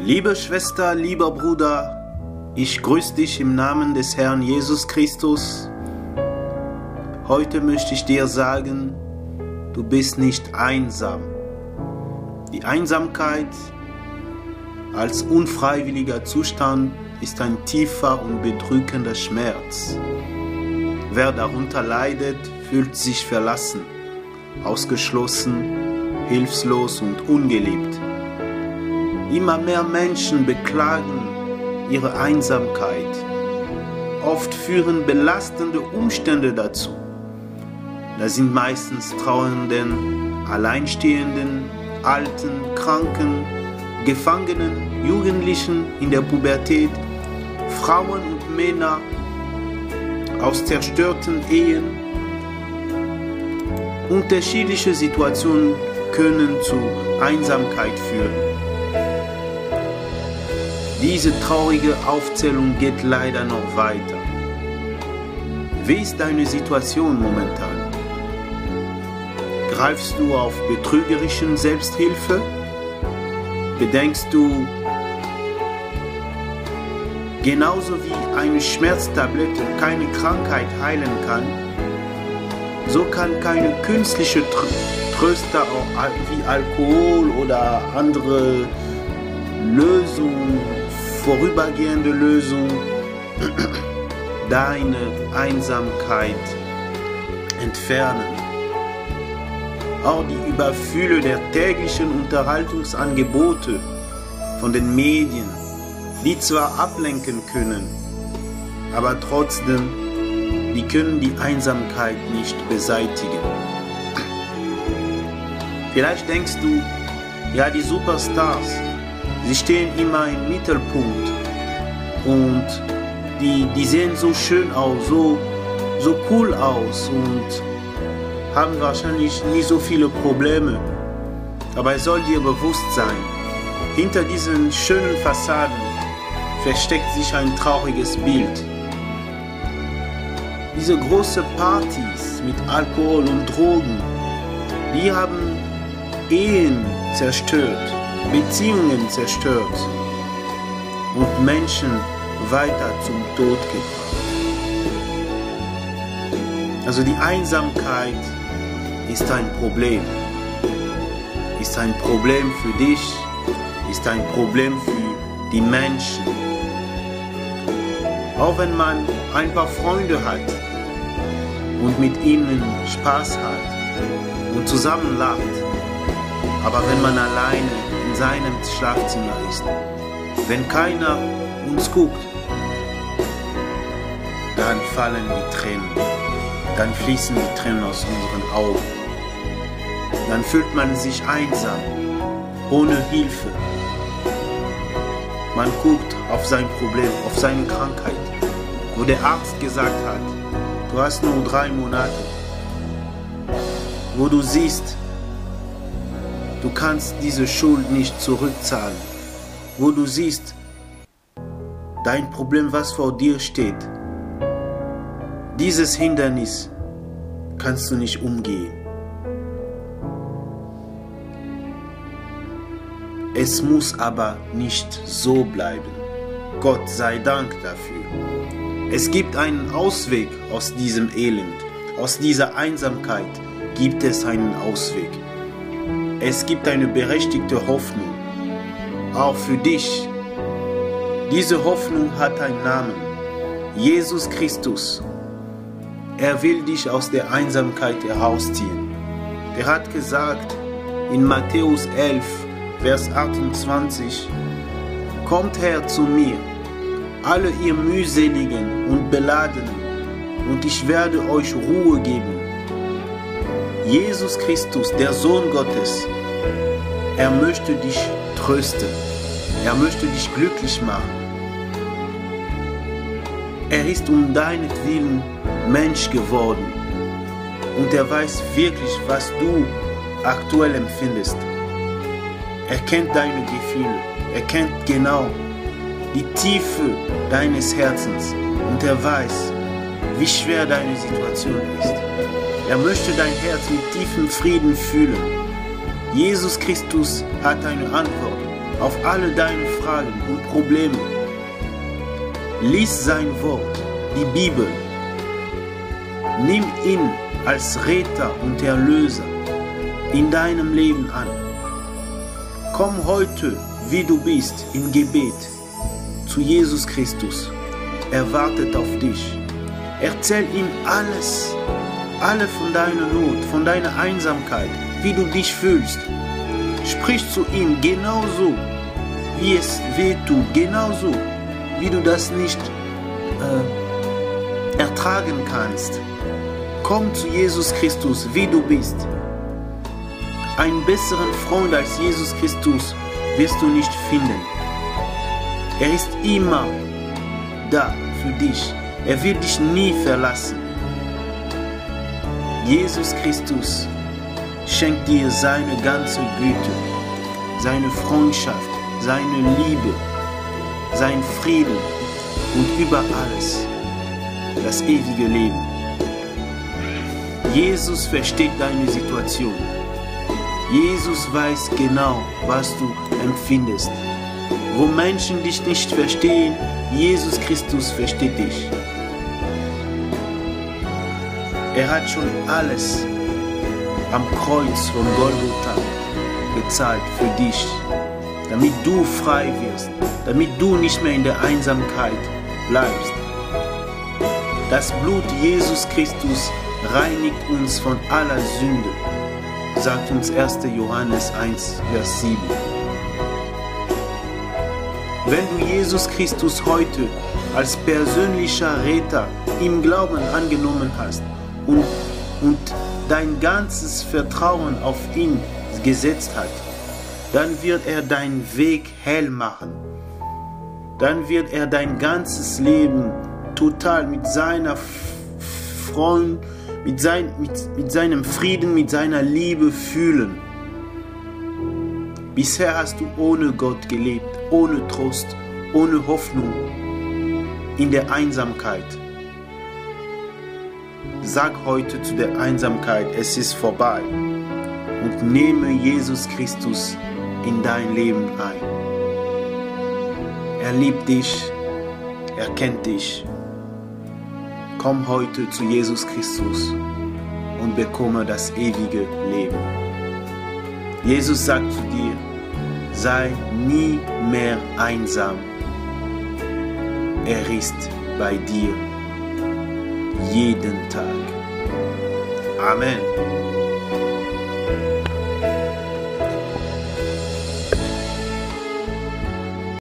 Liebe Schwester, lieber Bruder, ich grüße dich im Namen des Herrn Jesus Christus. Heute möchte ich dir sagen, du bist nicht einsam. Die Einsamkeit als unfreiwilliger Zustand ist ein tiefer und bedrückender Schmerz. Wer darunter leidet, fühlt sich verlassen, ausgeschlossen, hilflos und ungeliebt. Immer mehr Menschen beklagen ihre Einsamkeit. Oft führen belastende Umstände dazu. Das sind meistens Trauernden, Alleinstehenden, Alten, Kranken, Gefangenen, Jugendlichen in der Pubertät, Frauen und Männer aus zerstörten Ehen. Unterschiedliche Situationen können zu Einsamkeit führen. Diese traurige Aufzählung geht leider noch weiter. Wie ist deine Situation momentan? Greifst du auf betrügerischen Selbsthilfe? Bedenkst du, genauso wie eine Schmerztablette keine Krankheit heilen kann, so kann keine künstliche Tröster auch wie Alkohol oder andere Lösungen, vorübergehende Lösung, deine Einsamkeit entfernen. Auch die Überfülle der täglichen Unterhaltungsangebote von den Medien, die zwar ablenken können, aber trotzdem, die können die Einsamkeit nicht beseitigen. Vielleicht denkst du, ja, die Superstars, sie stehen immer im Mittelpunkt und die, die sehen so schön aus, so, so cool aus und haben wahrscheinlich nie so viele Probleme. Aber es soll dir bewusst sein, hinter diesen schönen Fassaden versteckt sich ein trauriges Bild. Diese großen Partys mit Alkohol und Drogen, die haben Ehen zerstört, Beziehungen zerstört und Menschen weiter zum Tod gebracht. Also die Einsamkeit ist ein Problem. Ist ein Problem für dich, ist ein Problem für die Menschen. Auch wenn man ein paar Freunde hat und mit ihnen Spaß hat und zusammen lacht, aber wenn man alleine in seinem Schlafzimmer ist, wenn keiner uns guckt, dann fallen die Tränen, dann fließen die Tränen aus unseren Augen. Dann fühlt man sich einsam, ohne Hilfe. Man guckt auf sein Problem, auf seine Krankheit, wo der Arzt gesagt hat, du hast nur drei Monate, wo du siehst, du kannst diese Schuld nicht zurückzahlen, wo du siehst, dein Problem, was vor dir steht, dieses Hindernis kannst du nicht umgehen. Es muss aber nicht so bleiben. Gott sei Dank dafür. Es gibt einen Ausweg aus diesem Elend, aus dieser Einsamkeit gibt es einen Ausweg. Es gibt eine berechtigte Hoffnung, auch für dich. Diese Hoffnung hat einen Namen, Jesus Christus. Er will dich aus der Einsamkeit herausziehen. Er hat gesagt in Matthäus 11, Vers 28, Kommt her zu mir, alle ihr mühseligen und beladenen, und ich werde euch Ruhe geben. Jesus Christus, der Sohn Gottes, er möchte dich trösten. Er möchte dich glücklich machen. Er ist um deinetwillen Mensch geworden. Und er weiß wirklich, was du aktuell empfindest. Er kennt deine Gefühle. Er kennt genau die Tiefe deines Herzens. Und er weiß, wie schwer deine Situation ist. Er möchte dein Herz mit tiefem Frieden fühlen. Jesus Christus hat eine Antwort auf alle deine Fragen und Probleme. Lies sein Wort, die Bibel. Nimm ihn als Retter und Erlöser in deinem Leben an. Komm heute, wie du bist, im Gebet zu Jesus Christus. Er wartet auf dich. Erzähl ihm alles, alle von deiner Not, von deiner Einsamkeit, wie du dich fühlst. Sprich zu ihm genauso, wie es weh tut, genauso, wie du das nicht äh, ertragen kannst. Komm zu Jesus Christus, wie du bist. Einen besseren Freund als Jesus Christus wirst du nicht finden. Er ist immer da für dich. Er wird dich nie verlassen. Jesus Christus schenkt dir seine ganze Güte, seine Freundschaft, seine Liebe, sein Frieden und über alles das ewige Leben. Jesus versteht deine Situation. Jesus weiß genau, was du empfindest. Wo Menschen dich nicht verstehen, Jesus Christus versteht dich. Er hat schon alles am Kreuz von Golgotha bezahlt für dich, damit du frei wirst, damit du nicht mehr in der Einsamkeit bleibst. Das Blut Jesus Christus reinigt uns von aller Sünde, sagt uns 1. Johannes 1, Vers 7. Wenn du Jesus Christus heute als persönlicher Retter im Glauben angenommen hast und, und dein ganzes Vertrauen auf ihn gesetzt hat, dann wird er deinen Weg hell machen. Dann wird er dein ganzes Leben total mit seiner Freund, mit, sein, mit, mit seinem Frieden, mit seiner Liebe fühlen. Bisher hast du ohne Gott gelebt, ohne Trost, ohne Hoffnung, in der Einsamkeit. Sag heute zu der Einsamkeit, es ist vorbei und nehme Jesus Christus in dein Leben ein. Er liebt dich, er kennt dich Komm heute zu Jesus Christus und bekomme das ewige Leben. Jesus sagt zu dir, sei nie mehr einsam. Er ist bei dir jeden Tag. Amen.